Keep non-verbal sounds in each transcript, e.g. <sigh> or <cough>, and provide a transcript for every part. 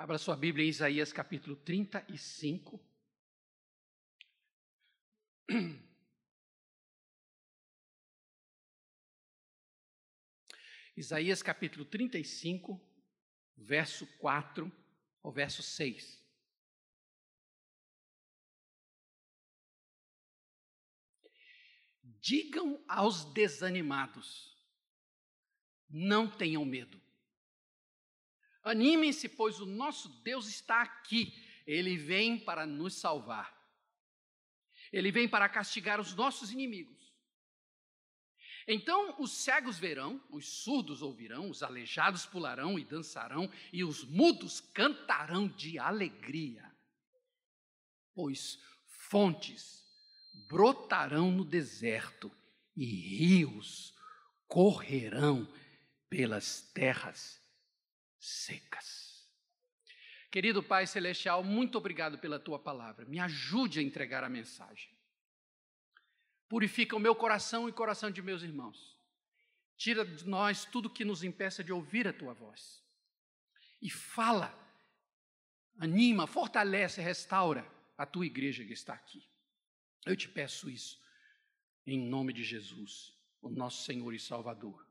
Abra sua Bíblia em Isaías capítulo 35. <clears throat> Isaías capítulo 35, verso 4 ao verso 6. Digam aos desanimados, não tenham medo. Animem-se, pois o nosso Deus está aqui. Ele vem para nos salvar. Ele vem para castigar os nossos inimigos. Então os cegos verão, os surdos ouvirão, os aleijados pularão e dançarão, e os mudos cantarão de alegria. Pois fontes brotarão no deserto e rios correrão pelas terras secas. Querido Pai Celestial, muito obrigado pela tua palavra. Me ajude a entregar a mensagem. Purifica o meu coração e o coração de meus irmãos. Tira de nós tudo que nos impeça de ouvir a tua voz. E fala, anima, fortalece, restaura a tua igreja que está aqui. Eu te peço isso, em nome de Jesus, o nosso Senhor e Salvador.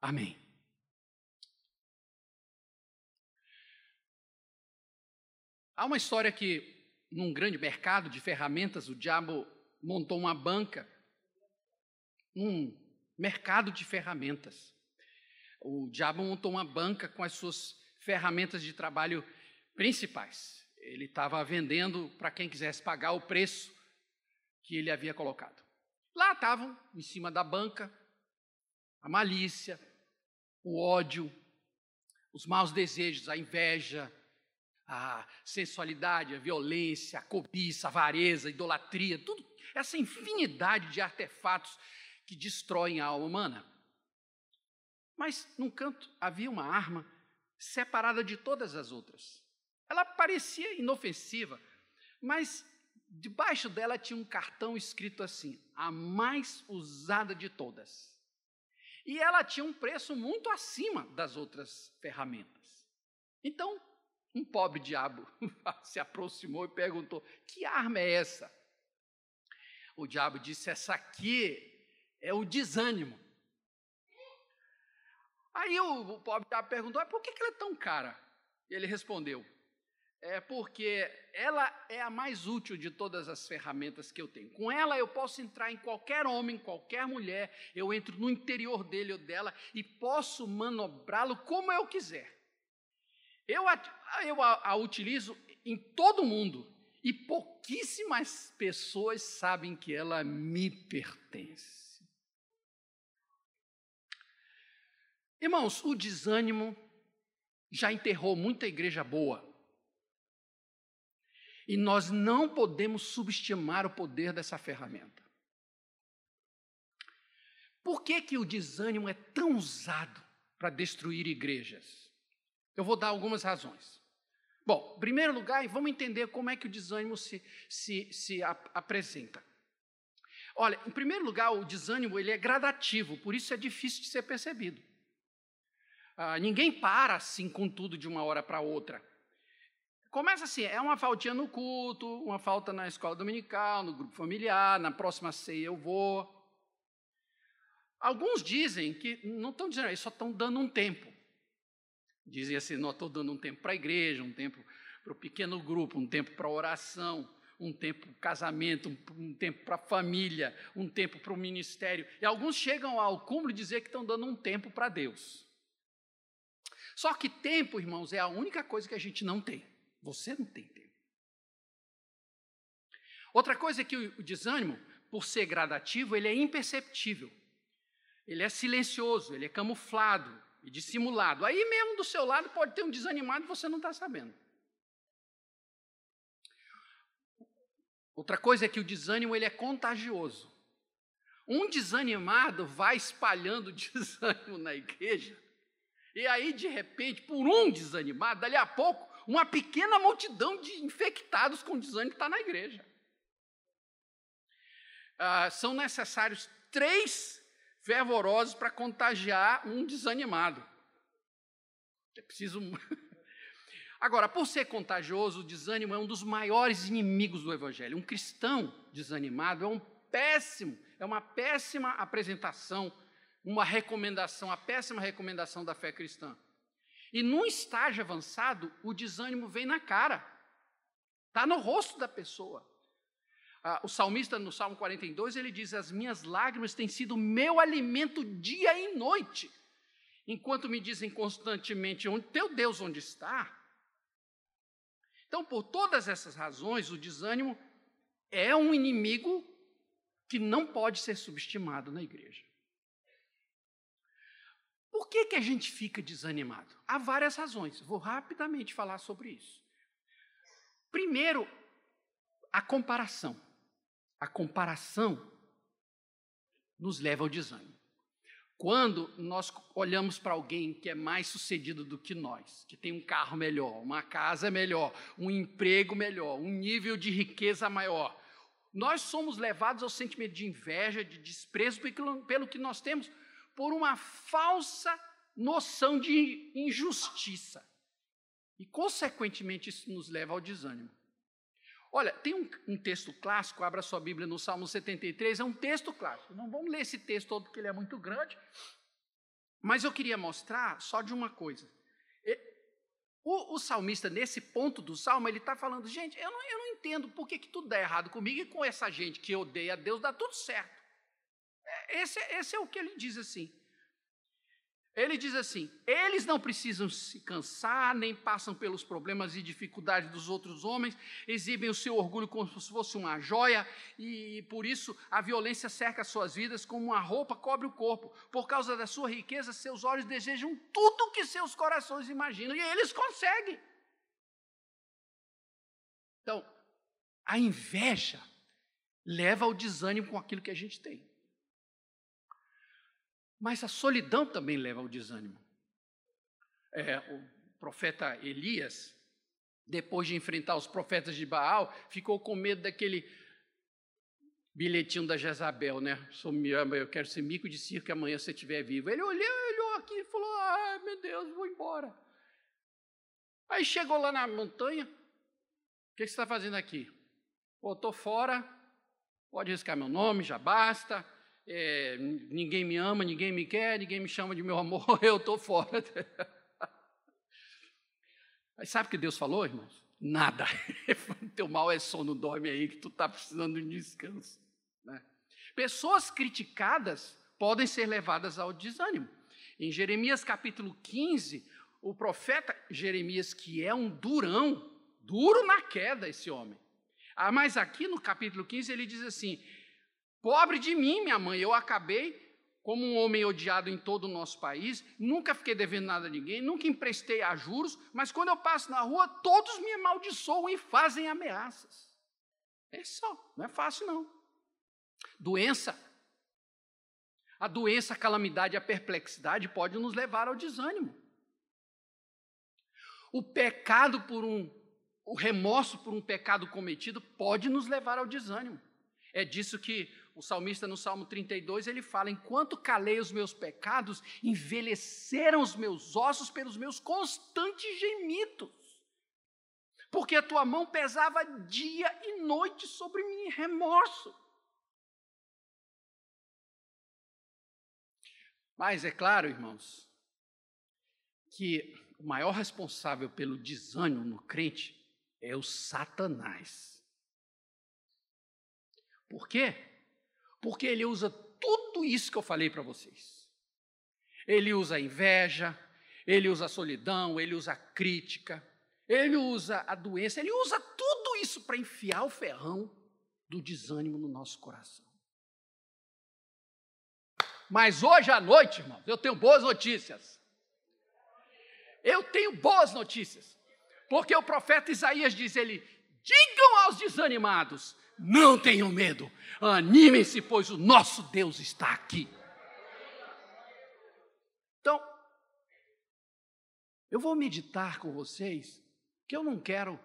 Amém. Há uma história que, num grande mercado de ferramentas, o diabo montou uma banca, um mercado de ferramentas. O diabo montou uma banca com as suas ferramentas de trabalho principais. Ele estava vendendo para quem quisesse pagar o preço que ele havia colocado. Lá estavam, em cima da banca, a malícia, o ódio, os maus desejos, a inveja, a sensualidade, a violência, a cobiça, a avareza, a idolatria, tudo essa infinidade de artefatos que destroem a alma humana. Mas num canto havia uma arma separada de todas as outras. Ela parecia inofensiva, mas debaixo dela tinha um cartão escrito assim: a mais usada de todas. E ela tinha um preço muito acima das outras ferramentas. Então, um pobre diabo <laughs> se aproximou e perguntou: Que arma é essa? O diabo disse: Essa aqui é o desânimo. Aí o, o pobre diabo perguntou: Por que, que ela é tão cara? E ele respondeu: É porque ela é a mais útil de todas as ferramentas que eu tenho. Com ela eu posso entrar em qualquer homem, qualquer mulher, eu entro no interior dele ou dela e posso manobrá-lo como eu quiser. Eu eu a, a utilizo em todo mundo e pouquíssimas pessoas sabem que ela me pertence. Irmãos, o desânimo já enterrou muita igreja boa. E nós não podemos subestimar o poder dessa ferramenta. Por que, que o desânimo é tão usado para destruir igrejas? Eu vou dar algumas razões. Bom, em primeiro lugar, vamos entender como é que o desânimo se, se, se ap apresenta. Olha, em primeiro lugar, o desânimo ele é gradativo, por isso é difícil de ser percebido. Ah, ninguém para assim com tudo de uma hora para outra. Começa assim, é uma faltinha no culto, uma falta na escola dominical, no grupo familiar, na próxima ceia eu vou. Alguns dizem que não estão dizendo, eles só estão dando um tempo. Dizem assim: não estou dando um tempo para a igreja, um tempo para o pequeno grupo, um tempo para a oração, um tempo para casamento, um, um tempo para a família, um tempo para o ministério. E alguns chegam ao cúmulo de dizer que estão dando um tempo para Deus. Só que tempo, irmãos, é a única coisa que a gente não tem. Você não tem tempo. Outra coisa é que o desânimo, por ser gradativo, ele é imperceptível. Ele é silencioso, ele é camuflado, e dissimulado. Aí mesmo do seu lado pode ter um desanimado e você não está sabendo. Outra coisa é que o desânimo ele é contagioso. Um desanimado vai espalhando <laughs> desânimo na igreja, e aí, de repente, por um desanimado, dali a pouco, uma pequena multidão de infectados com desânimo está na igreja. Ah, são necessários três fervorosos para contagiar um desanimado. É preciso. <laughs> Agora, por ser contagioso, o desânimo é um dos maiores inimigos do Evangelho. Um cristão desanimado é um péssimo, é uma péssima apresentação, uma recomendação, a péssima recomendação da fé cristã. E num estágio avançado, o desânimo vem na cara, está no rosto da pessoa. Ah, o salmista, no Salmo 42, ele diz: As minhas lágrimas têm sido meu alimento dia e noite, enquanto me dizem constantemente: onde, Teu Deus onde está? Então, por todas essas razões, o desânimo é um inimigo que não pode ser subestimado na igreja. Por que, que a gente fica desanimado? Há várias razões. Vou rapidamente falar sobre isso. Primeiro, a comparação. A comparação nos leva ao desânimo. Quando nós olhamos para alguém que é mais sucedido do que nós, que tem um carro melhor, uma casa melhor, um emprego melhor, um nível de riqueza maior, nós somos levados ao sentimento de inveja, de desprezo pelo que nós temos, por uma falsa noção de injustiça. E, consequentemente, isso nos leva ao desânimo. Olha, tem um, um, texto clássico, abra sua Bíblia no Salmo 73, é um texto clássico. Não vamos ler esse texto todo porque ele é muito grande, mas eu queria mostrar só de uma coisa. O, o salmista, nesse ponto do salmo, ele está falando, gente, eu não, eu não entendo por que, que tudo dá errado comigo e com essa gente que odeia a Deus dá tudo certo. É, esse, esse é o que ele diz assim. Ele diz assim: eles não precisam se cansar, nem passam pelos problemas e dificuldades dos outros homens, exibem o seu orgulho como se fosse uma joia, e por isso a violência cerca suas vidas como uma roupa cobre o corpo. Por causa da sua riqueza, seus olhos desejam tudo o que seus corações imaginam, e eles conseguem. Então, a inveja leva ao desânimo com aquilo que a gente tem. Mas a solidão também leva ao desânimo. É, o profeta Elias, depois de enfrentar os profetas de Baal, ficou com medo daquele bilhetinho da Jezabel, né? Eu quero ser mico de circo amanhã você estiver vivo. Ele olhou, olhou aqui e falou: Ai meu Deus, vou embora. Aí chegou lá na montanha: O que você está fazendo aqui? Pô, estou fora, pode riscar meu nome, já basta é, ninguém me ama, ninguém me quer, ninguém me chama de meu amor, <laughs> eu estou fora. Mas sabe o que Deus falou, irmãos? Nada. <laughs> Teu mal é sono, dorme aí, que tu está precisando de descanso. Né? Pessoas criticadas podem ser levadas ao desânimo. Em Jeremias capítulo 15, o profeta Jeremias, que é um durão, duro na queda esse homem. Ah, mas aqui no capítulo 15 ele diz assim: Pobre de mim, minha mãe, eu acabei como um homem odiado em todo o nosso país, nunca fiquei devendo nada a ninguém, nunca emprestei a juros, mas quando eu passo na rua, todos me amaldiçoam e fazem ameaças. É só, não é fácil não. Doença. A doença, a calamidade, a perplexidade pode nos levar ao desânimo. O pecado por um, o remorso por um pecado cometido pode nos levar ao desânimo. É disso que o salmista no Salmo 32, ele fala: Enquanto calei os meus pecados, envelheceram os meus ossos pelos meus constantes gemidos. Porque a tua mão pesava dia e noite sobre mim, remorso. Mas é claro, irmãos, que o maior responsável pelo desânimo no crente é o Satanás. Por quê? Porque ele usa tudo isso que eu falei para vocês. Ele usa a inveja, ele usa a solidão, ele usa a crítica, ele usa a doença, ele usa tudo isso para enfiar o ferrão do desânimo no nosso coração. Mas hoje à noite, irmãos, eu tenho boas notícias. Eu tenho boas notícias. Porque o profeta Isaías diz: ele, digam aos desanimados, não tenham medo, animem-se, pois o nosso Deus está aqui. Então, eu vou meditar com vocês, que eu não quero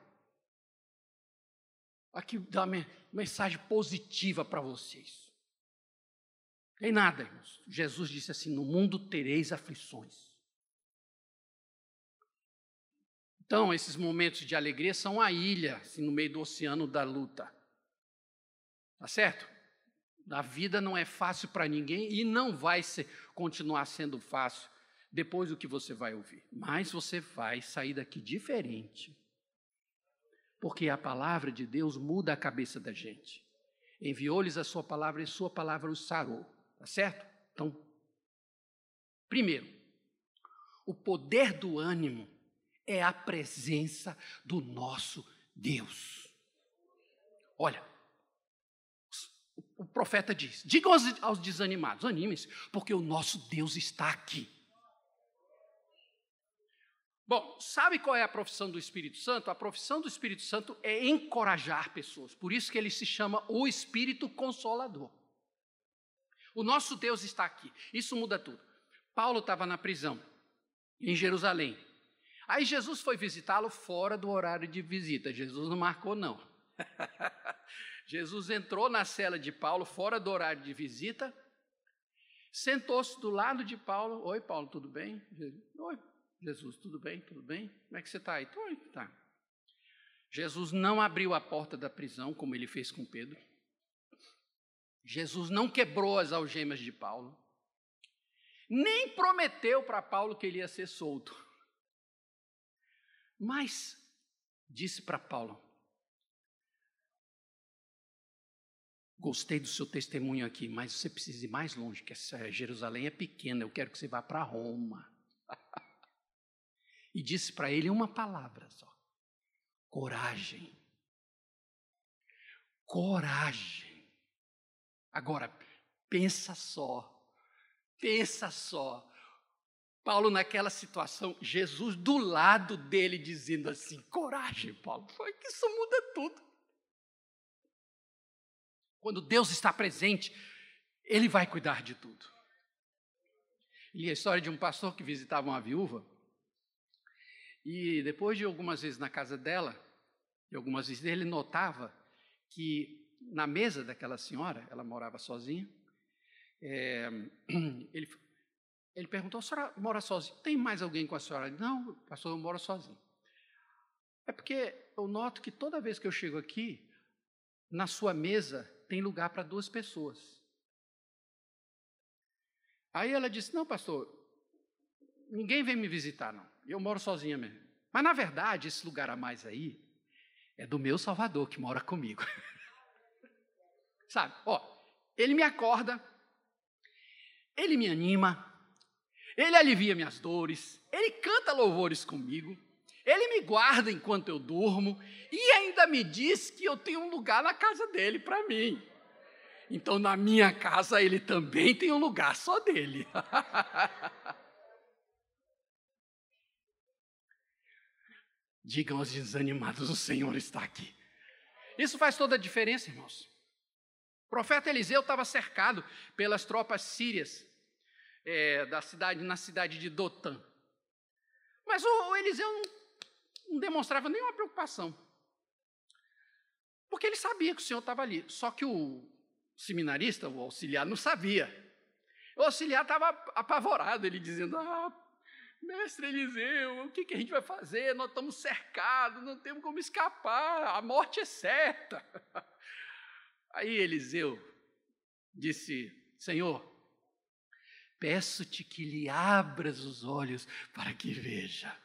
aqui dar uma mensagem positiva para vocês. Tem nada, irmãos. Jesus disse assim: No mundo tereis aflições. Então, esses momentos de alegria são a ilha, assim, no meio do oceano da luta. Tá certo? A vida não é fácil para ninguém e não vai ser, continuar sendo fácil depois do que você vai ouvir. Mas você vai sair daqui diferente. Porque a palavra de Deus muda a cabeça da gente. Enviou-lhes a sua palavra e sua palavra os sarou. Tá certo? Então, primeiro, o poder do ânimo é a presença do nosso Deus. Olha, o profeta diz: digam aos, aos desanimados, animem-se, porque o nosso Deus está aqui. Bom, sabe qual é a profissão do Espírito Santo? A profissão do Espírito Santo é encorajar pessoas. Por isso que ele se chama o Espírito Consolador. O nosso Deus está aqui. Isso muda tudo. Paulo estava na prisão, em Jerusalém. Aí Jesus foi visitá-lo fora do horário de visita. Jesus não marcou, não. <laughs> Jesus entrou na cela de Paulo, fora do horário de visita, sentou-se do lado de Paulo. Oi, Paulo, tudo bem? Oi, Jesus, tudo bem? Tudo bem? Como é que você está aí? Aí, tá. Jesus não abriu a porta da prisão, como ele fez com Pedro. Jesus não quebrou as algemas de Paulo. Nem prometeu para Paulo que ele ia ser solto. Mas disse para Paulo: Gostei do seu testemunho aqui, mas você precisa ir mais longe, que Jerusalém é pequena, eu quero que você vá para Roma. <laughs> e disse para ele uma palavra só: coragem. Coragem. Agora, pensa só, pensa só. Paulo, naquela situação, Jesus do lado dele dizendo assim: coragem, Paulo, foi que isso muda tudo. Quando Deus está presente, Ele vai cuidar de tudo. Li a história de um pastor que visitava uma viúva e depois de algumas vezes na casa dela, e algumas vezes ele notava que na mesa daquela senhora, ela morava sozinha, é, <clears throat> ele, ele perguntou: a senhora mora sozinha? Tem mais alguém com a senhora? Não, pastor, eu moro sozinho. É porque eu noto que toda vez que eu chego aqui, na sua mesa tem lugar para duas pessoas. Aí ela disse: Não, pastor, ninguém vem me visitar, não. Eu moro sozinha mesmo. Mas, na verdade, esse lugar a mais aí é do meu Salvador que mora comigo. <laughs> Sabe? Ó, ele me acorda, ele me anima, ele alivia minhas dores, ele canta louvores comigo, ele me guarda enquanto eu durmo e ainda me diz que eu tenho um lugar na casa dele para mim. Então, na minha casa, ele também tem um lugar só dele. <laughs> Digam aos desanimados: o Senhor está aqui. Isso faz toda a diferença, irmãos. O profeta Eliseu estava cercado pelas tropas sírias é, da cidade, na cidade de Dotã. Mas o, o Eliseu não, não demonstrava nenhuma preocupação. Porque ele sabia que o Senhor estava ali. Só que o seminarista, o auxiliar, não sabia. O auxiliar estava apavorado, ele dizendo: Ah, Mestre Eliseu, o que, que a gente vai fazer? Nós estamos cercados, não temos como escapar, a morte é certa. <laughs> Aí Eliseu disse: Senhor, peço-te que lhe abras os olhos para que veja.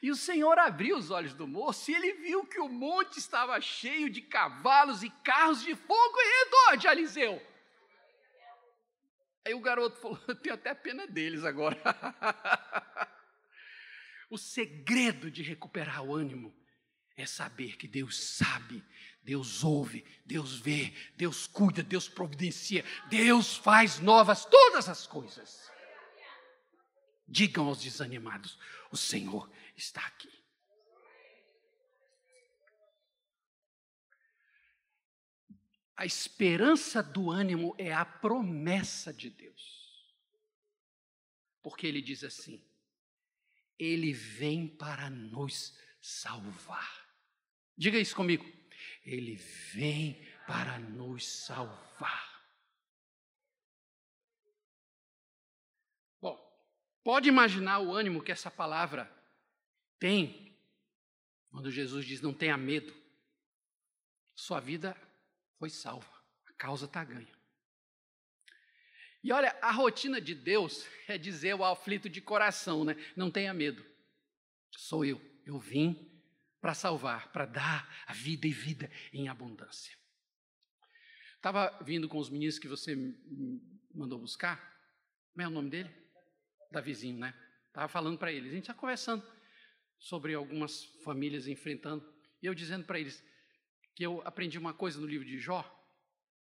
E o Senhor abriu os olhos do moço e ele viu que o monte estava cheio de cavalos e carros de fogo em redor de Eliseu. Aí o garoto falou: Eu tenho até pena deles agora. <laughs> O segredo de recuperar o ânimo é saber que Deus sabe, Deus ouve, Deus vê, Deus cuida, Deus providencia, Deus faz novas todas as coisas. Digam aos desanimados: o Senhor está aqui. A esperança do ânimo é a promessa de Deus. Porque ele diz assim: ele vem para nos salvar. Diga isso comigo. Ele vem para nos salvar. Bom, pode imaginar o ânimo que essa palavra tem Quando Jesus diz: Não tenha medo, sua vida foi salva, a causa está ganha. E olha, a rotina de Deus é dizer ao aflito de coração, né? Não tenha medo, sou eu, eu vim para salvar, para dar a vida e vida em abundância. Estava vindo com os meninos que você mandou buscar, como é o nome dele? Davizinho, né? Estava falando para eles, a gente está conversando sobre algumas famílias enfrentando, e eu dizendo para eles que eu aprendi uma coisa no livro de Jó,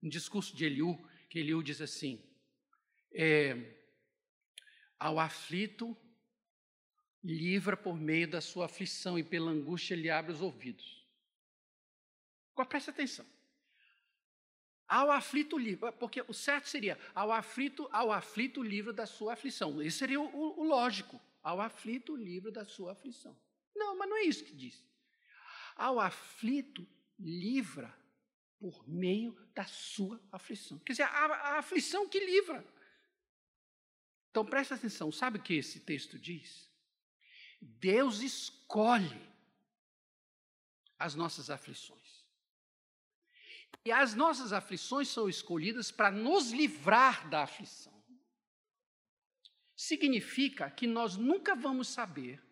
um discurso de Eliú, que Eliú diz assim: é, ao aflito livra por meio da sua aflição e pela angústia ele abre os ouvidos. Agora presta atenção. Ao aflito livra, porque o certo seria ao aflito, ao aflito livra da sua aflição. Isso seria o, o, lógico. Ao aflito livra da sua aflição. Não, mas não é isso que diz. Ao aflito, livra por meio da sua aflição. Quer dizer, a, a aflição que livra. Então presta atenção, sabe o que esse texto diz? Deus escolhe as nossas aflições. E as nossas aflições são escolhidas para nos livrar da aflição. Significa que nós nunca vamos saber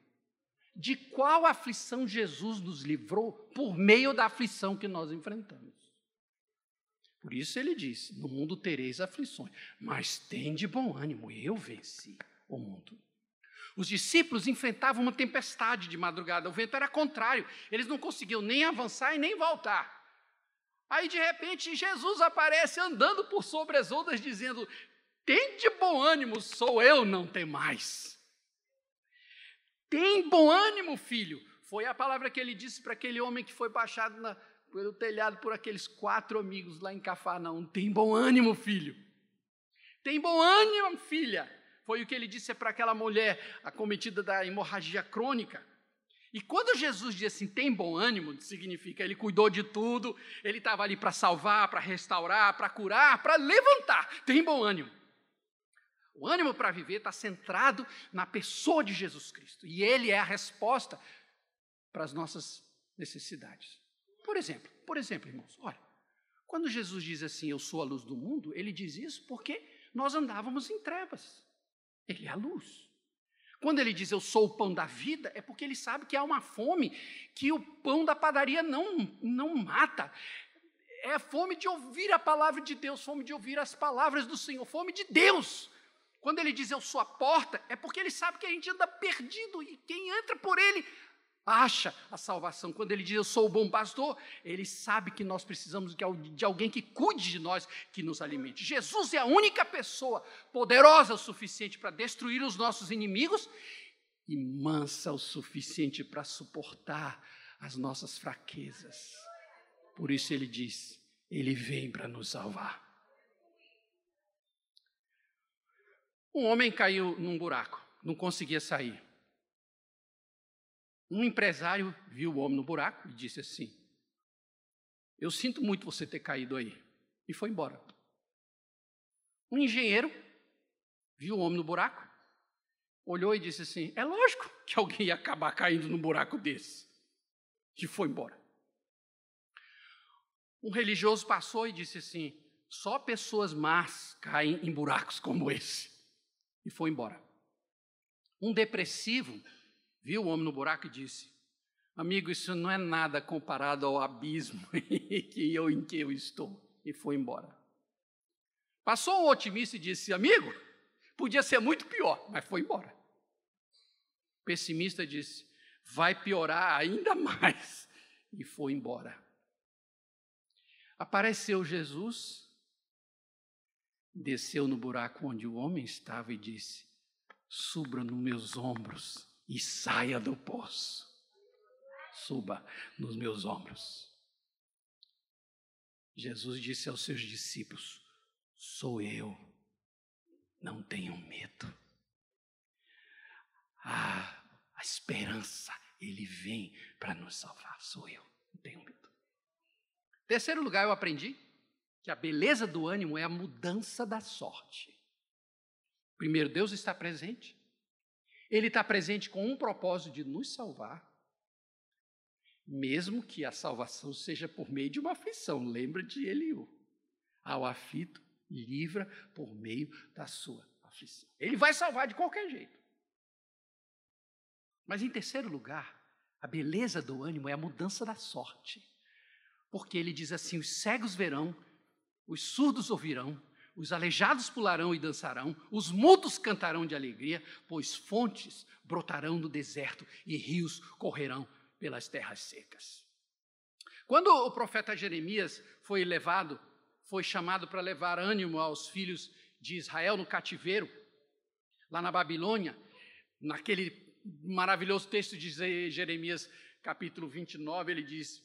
de qual aflição Jesus nos livrou por meio da aflição que nós enfrentamos. Por isso ele diz: No mundo tereis aflições, mas tem de bom ânimo, eu venci o mundo. Os discípulos enfrentavam uma tempestade de madrugada, o vento era contrário, eles não conseguiam nem avançar e nem voltar. Aí de repente Jesus aparece andando por sobre as ondas, dizendo: Tem de bom ânimo, sou eu, não tem mais. Tem bom ânimo, filho. Foi a palavra que ele disse para aquele homem que foi baixado na, pelo telhado por aqueles quatro amigos lá em Cafarnaum. Tem bom ânimo, filho. Tem bom ânimo, filha. Foi o que ele disse para aquela mulher acometida da hemorragia crônica. E quando Jesus diz assim, tem bom ânimo, significa ele cuidou de tudo, ele estava ali para salvar, para restaurar, para curar, para levantar. Tem bom ânimo. O ânimo para viver está centrado na pessoa de Jesus Cristo. E Ele é a resposta para as nossas necessidades. Por exemplo, por exemplo, irmãos, olha, quando Jesus diz assim, eu sou a luz do mundo, ele diz isso porque nós andávamos em trevas. Ele é a luz. Quando ele diz eu sou o pão da vida, é porque ele sabe que há uma fome que o pão da padaria não, não mata. É fome de ouvir a palavra de Deus, fome de ouvir as palavras do Senhor, fome de Deus. Quando ele diz eu sou a porta, é porque ele sabe que a gente anda perdido e quem entra por ele acha a salvação. Quando ele diz eu sou o bom pastor, ele sabe que nós precisamos de alguém que cuide de nós, que nos alimente. Jesus é a única pessoa poderosa o suficiente para destruir os nossos inimigos e mansa o suficiente para suportar as nossas fraquezas. Por isso ele diz: ele vem para nos salvar. Um homem caiu num buraco, não conseguia sair. Um empresário viu o homem no buraco e disse assim: Eu sinto muito você ter caído aí. E foi embora. Um engenheiro viu o homem no buraco, olhou e disse assim: É lógico que alguém ia acabar caindo num buraco desse. E foi embora. Um religioso passou e disse assim: Só pessoas más caem em buracos como esse e foi embora. Um depressivo viu o homem no buraco e disse: Amigo, isso não é nada comparado ao abismo <laughs> que eu, em que eu estou. E foi embora. Passou um otimista e disse: Amigo, podia ser muito pior, mas foi embora. O pessimista disse: Vai piorar ainda <laughs> mais. E foi embora. Apareceu Jesus desceu no buraco onde o homem estava e disse: Suba nos meus ombros e saia do poço. Suba nos meus ombros. Jesus disse aos seus discípulos: Sou eu, não tenham medo. Ah, a esperança, ele vem para nos salvar. Sou eu, não tenham medo. Terceiro lugar, eu aprendi que a beleza do ânimo é a mudança da sorte. Primeiro, Deus está presente. Ele está presente com um propósito de nos salvar. mesmo que a salvação seja por meio de uma aflição. Lembra de Eliú. Ao aflito, livra por meio da sua aflição. Ele vai salvar de qualquer jeito. Mas em terceiro lugar, a beleza do ânimo é a mudança da sorte. Porque ele diz assim: os cegos verão, os surdos ouvirão, os aleijados pularão e dançarão, os mudos cantarão de alegria, pois fontes brotarão no deserto e rios correrão pelas terras secas. Quando o profeta Jeremias foi levado, foi chamado para levar ânimo aos filhos de Israel no cativeiro, lá na Babilônia, naquele maravilhoso texto de Jeremias, capítulo 29, ele diz: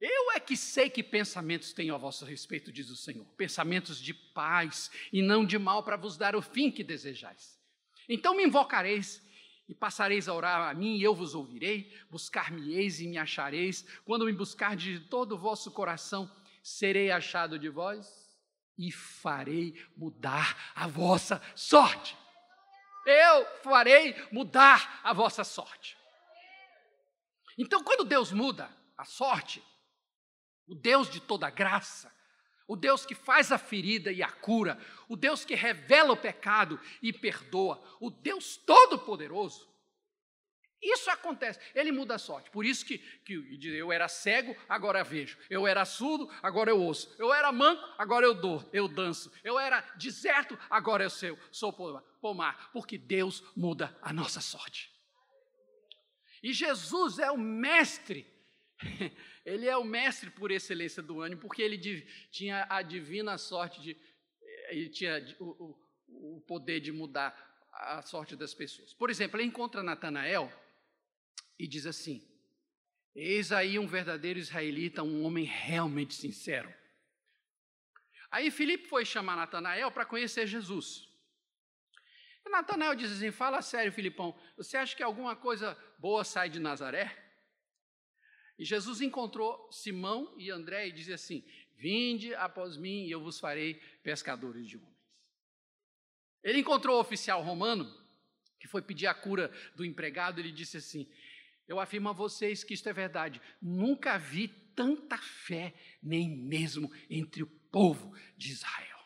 Eu é que sei que pensamentos tenho a vosso respeito, diz o Senhor, pensamentos de paz e não de mal, para vos dar o fim que desejais. Então me invocareis e passareis a orar a mim, e eu vos ouvirei, buscar-me-eis e me achareis, quando me buscar de todo o vosso coração, serei achado de vós e farei mudar a vossa sorte. Eu farei mudar a vossa sorte. Então, quando Deus muda a sorte, o Deus de toda graça, o Deus que faz a ferida e a cura, o Deus que revela o pecado e perdoa, o Deus Todo-Poderoso. Isso acontece, ele muda a sorte. Por isso que, que eu era cego, agora vejo. Eu era surdo, agora eu ouço. Eu era manco, agora eu dou, eu danço. Eu era deserto, agora eu sou, sou pomar. Porque Deus muda a nossa sorte. E Jesus é o mestre Ele é o mestre por excelência do ânimo, porque ele tinha a divina sorte de. Eh, ele tinha o, o poder de mudar a sorte das pessoas. Por exemplo, ele encontra Natanael e diz assim: Eis aí um verdadeiro israelita, um homem realmente sincero. Aí Filipe foi chamar Natanael para conhecer Jesus. E Natanael diz assim: Fala sério, Filipão, você acha que alguma coisa boa sai de Nazaré? E Jesus encontrou Simão e André e dizia assim: Vinde após mim e eu vos farei pescadores de homens. Ele encontrou o oficial romano, que foi pedir a cura do empregado, ele disse assim: Eu afirmo a vocês que isto é verdade, nunca vi tanta fé, nem mesmo entre o povo de Israel.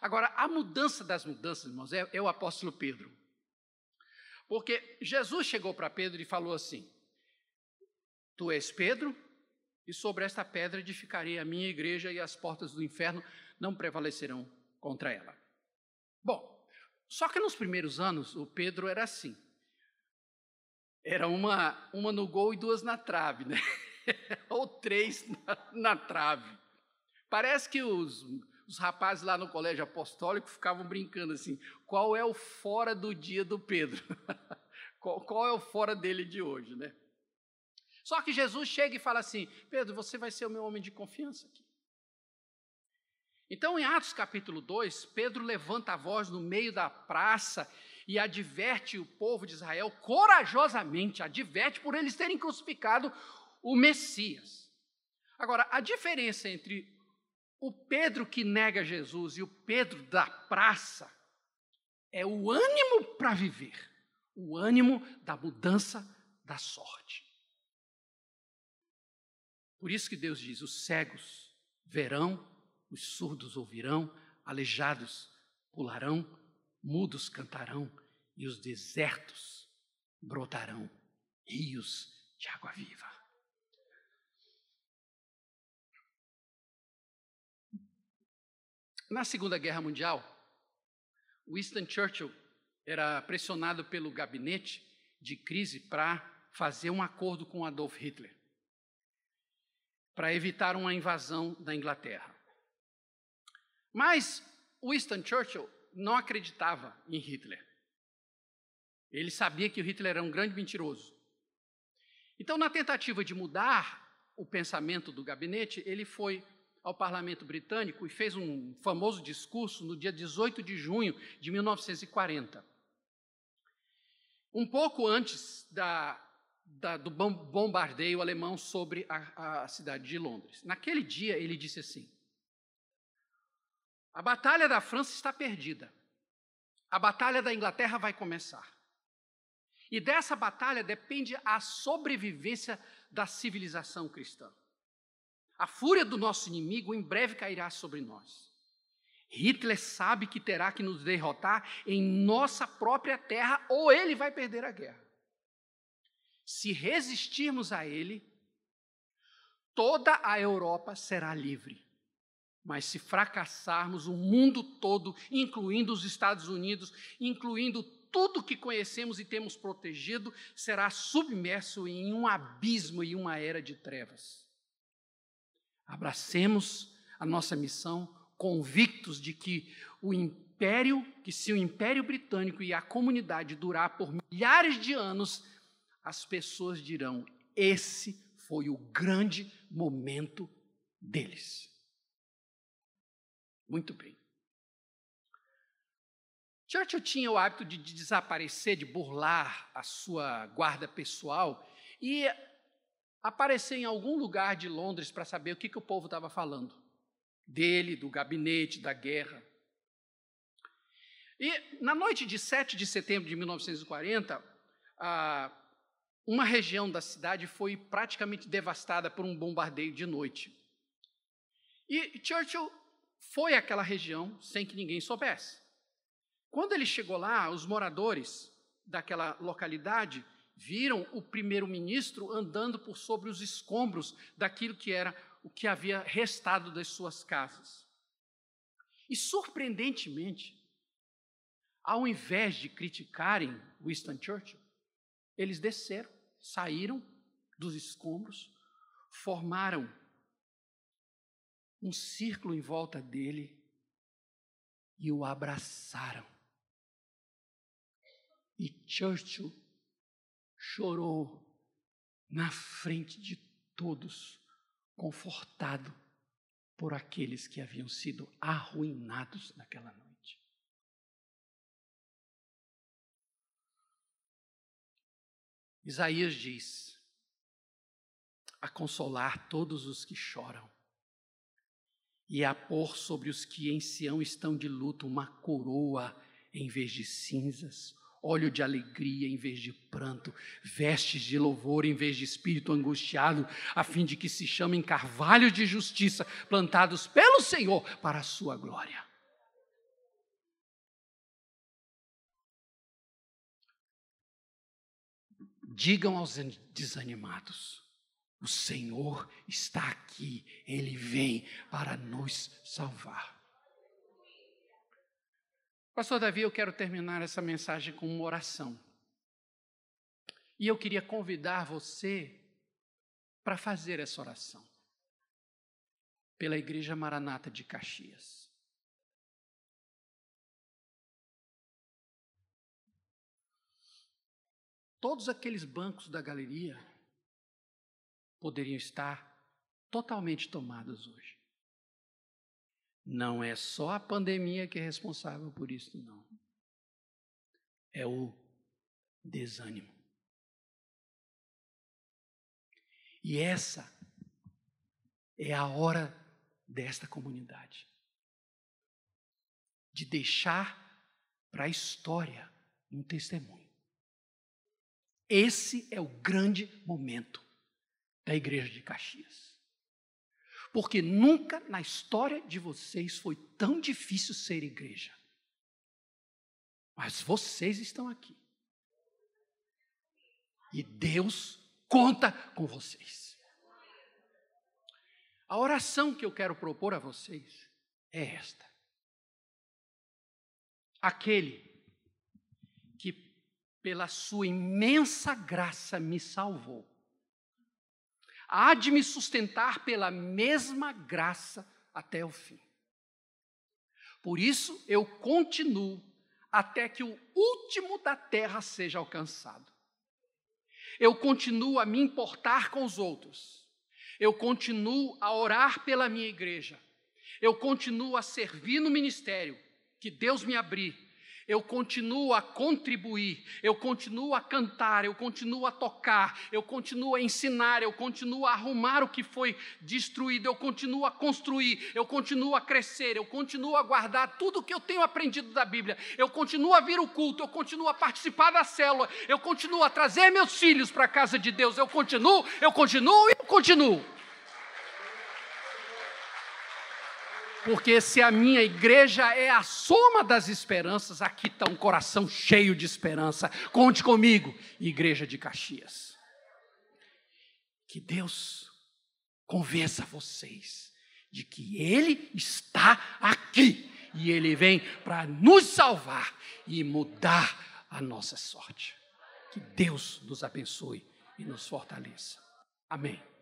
Agora, a mudança das mudanças, irmãos, é, é o apóstolo Pedro. Porque Jesus chegou para Pedro e falou assim: Tu és Pedro, e sobre esta pedra edificarei a minha igreja, e as portas do inferno não prevalecerão contra ela. Bom, só que nos primeiros anos o Pedro era assim. Era uma, uma no gol e duas na trave, né? <laughs> Ou três na, na trave. Parece que os, os rapazes lá no colégio apostólico ficavam brincando assim: qual é o fora do dia do Pedro? <laughs> qual, qual é o fora dele de hoje, né? Só que Jesus chega e fala assim: Pedro, você vai ser o meu homem de confiança aqui. Então, em Atos capítulo 2, Pedro levanta a voz no meio da praça e adverte o povo de Israel corajosamente, adverte por eles terem crucificado o Messias. Agora, a diferença entre o Pedro que nega Jesus e o Pedro da praça é o ânimo para viver, o ânimo da mudança da sorte. Por isso que Deus diz: os cegos verão, os surdos ouvirão, aleijados pularão, mudos cantarão, e os desertos brotarão rios de água viva. Na Segunda Guerra Mundial, Winston Churchill era pressionado pelo gabinete de crise para fazer um acordo com Adolf Hitler para evitar uma invasão da Inglaterra. Mas Winston Churchill não acreditava em Hitler. Ele sabia que o Hitler era um grande mentiroso. Então, na tentativa de mudar o pensamento do gabinete, ele foi ao parlamento britânico e fez um famoso discurso no dia 18 de junho de 1940. Um pouco antes da da, do bombardeio alemão sobre a, a cidade de Londres. Naquele dia, ele disse assim: A batalha da França está perdida. A batalha da Inglaterra vai começar. E dessa batalha depende a sobrevivência da civilização cristã. A fúria do nosso inimigo em breve cairá sobre nós. Hitler sabe que terá que nos derrotar em nossa própria terra ou ele vai perder a guerra. Se resistirmos a ele, toda a Europa será livre. Mas se fracassarmos, o mundo todo, incluindo os Estados Unidos, incluindo tudo que conhecemos e temos protegido, será submerso em um abismo e uma era de trevas. Abracemos a nossa missão convictos de que o império, que se o Império Britânico e a comunidade durar por milhares de anos, as pessoas dirão: esse foi o grande momento deles. Muito bem. Churchill tinha o hábito de desaparecer, de burlar a sua guarda pessoal e aparecer em algum lugar de Londres para saber o que, que o povo estava falando dele, do gabinete, da guerra. E na noite de 7 de setembro de 1940, uma região da cidade foi praticamente devastada por um bombardeio de noite. E Churchill foi àquela região sem que ninguém soubesse. Quando ele chegou lá, os moradores daquela localidade viram o primeiro-ministro andando por sobre os escombros daquilo que era o que havia restado das suas casas. E, surpreendentemente, ao invés de criticarem Winston Churchill, eles desceram, saíram dos escombros, formaram um círculo em volta dele e o abraçaram. E Churchill chorou na frente de todos confortado por aqueles que haviam sido arruinados naquela noite. Isaías diz: a consolar todos os que choram e a pôr sobre os que em Sião estão de luto uma coroa em vez de cinzas, óleo de alegria em vez de pranto, vestes de louvor em vez de espírito angustiado, a fim de que se chamem carvalhos de justiça, plantados pelo Senhor para a sua glória. Digam aos desanimados: o Senhor está aqui, Ele vem para nos salvar. Pastor Davi, eu quero terminar essa mensagem com uma oração. E eu queria convidar você para fazer essa oração. Pela Igreja Maranata de Caxias. Todos aqueles bancos da galeria poderiam estar totalmente tomados hoje. Não é só a pandemia que é responsável por isso, não. É o desânimo. E essa é a hora desta comunidade de deixar para a história um testemunho. Esse é o grande momento da igreja de Caxias. Porque nunca na história de vocês foi tão difícil ser igreja. Mas vocês estão aqui. E Deus conta com vocês. A oração que eu quero propor a vocês é esta. Aquele que, pela sua imensa graça, me salvou há de me sustentar pela mesma graça até o fim. Por isso eu continuo até que o último da terra seja alcançado. Eu continuo a me importar com os outros. Eu continuo a orar pela minha igreja. Eu continuo a servir no ministério que Deus me abrir. Eu continuo a contribuir, eu continuo a cantar, eu continuo a tocar, eu continuo a ensinar, eu continuo a arrumar o que foi destruído, eu continuo a construir, eu continuo a crescer, eu continuo a guardar tudo o que eu tenho aprendido da Bíblia, eu continuo a vir o culto, eu continuo a participar da célula, eu continuo a trazer meus filhos para a casa de Deus, eu continuo, eu continuo e eu continuo. Porque se a minha igreja é a soma das esperanças, aqui está um coração cheio de esperança. Conte comigo, Igreja de Caxias. Que Deus convença vocês de que Ele está aqui e Ele vem para nos salvar e mudar a nossa sorte. Que Deus nos abençoe e nos fortaleça. Amém.